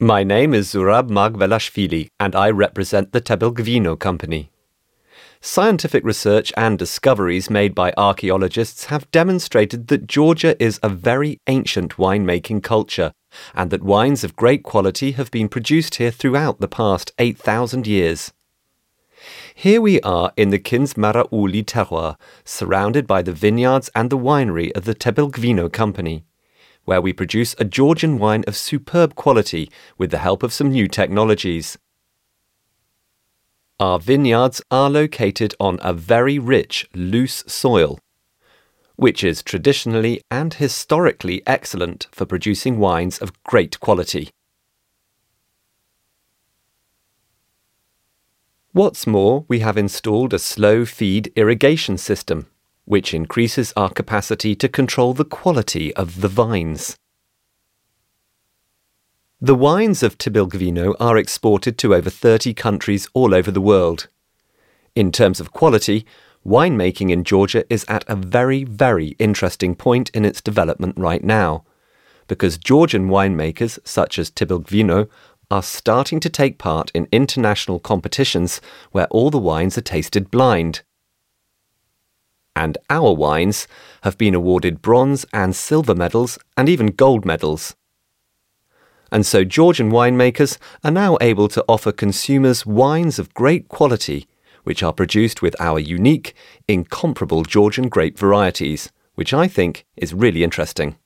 My name is Zurab Margvelashvili, and I represent the Tbilvino Company. Scientific research and discoveries made by archaeologists have demonstrated that Georgia is a very ancient winemaking culture, and that wines of great quality have been produced here throughout the past 8,000 years. Here we are in the Kindzmarauli terroir, surrounded by the vineyards and the winery of the Tbilvino Company, where we produce a Georgian wine of superb quality with the help of some new technologies. Our vineyards are located on a very rich, loose soil, which is traditionally and historically excellent for producing wines of great quality. What's more, we have installed a slow feed irrigation system, which increases our capacity to control the quality of the vines. The wines of Tbilvino are exported to over 30 countries all over the world. In terms of quality, winemaking in Georgia is at a very, very interesting point in its development right now, because Georgian winemakers such as Tbilvino are starting to take part in international competitions where all the wines are tasted blind. And our wines have been awarded bronze and silver medals and even gold medals and so Georgian winemakers are now able to offer consumers wines of great quality, which are produced with our unique, incomparable Georgian grape varieties, which I think is really interesting.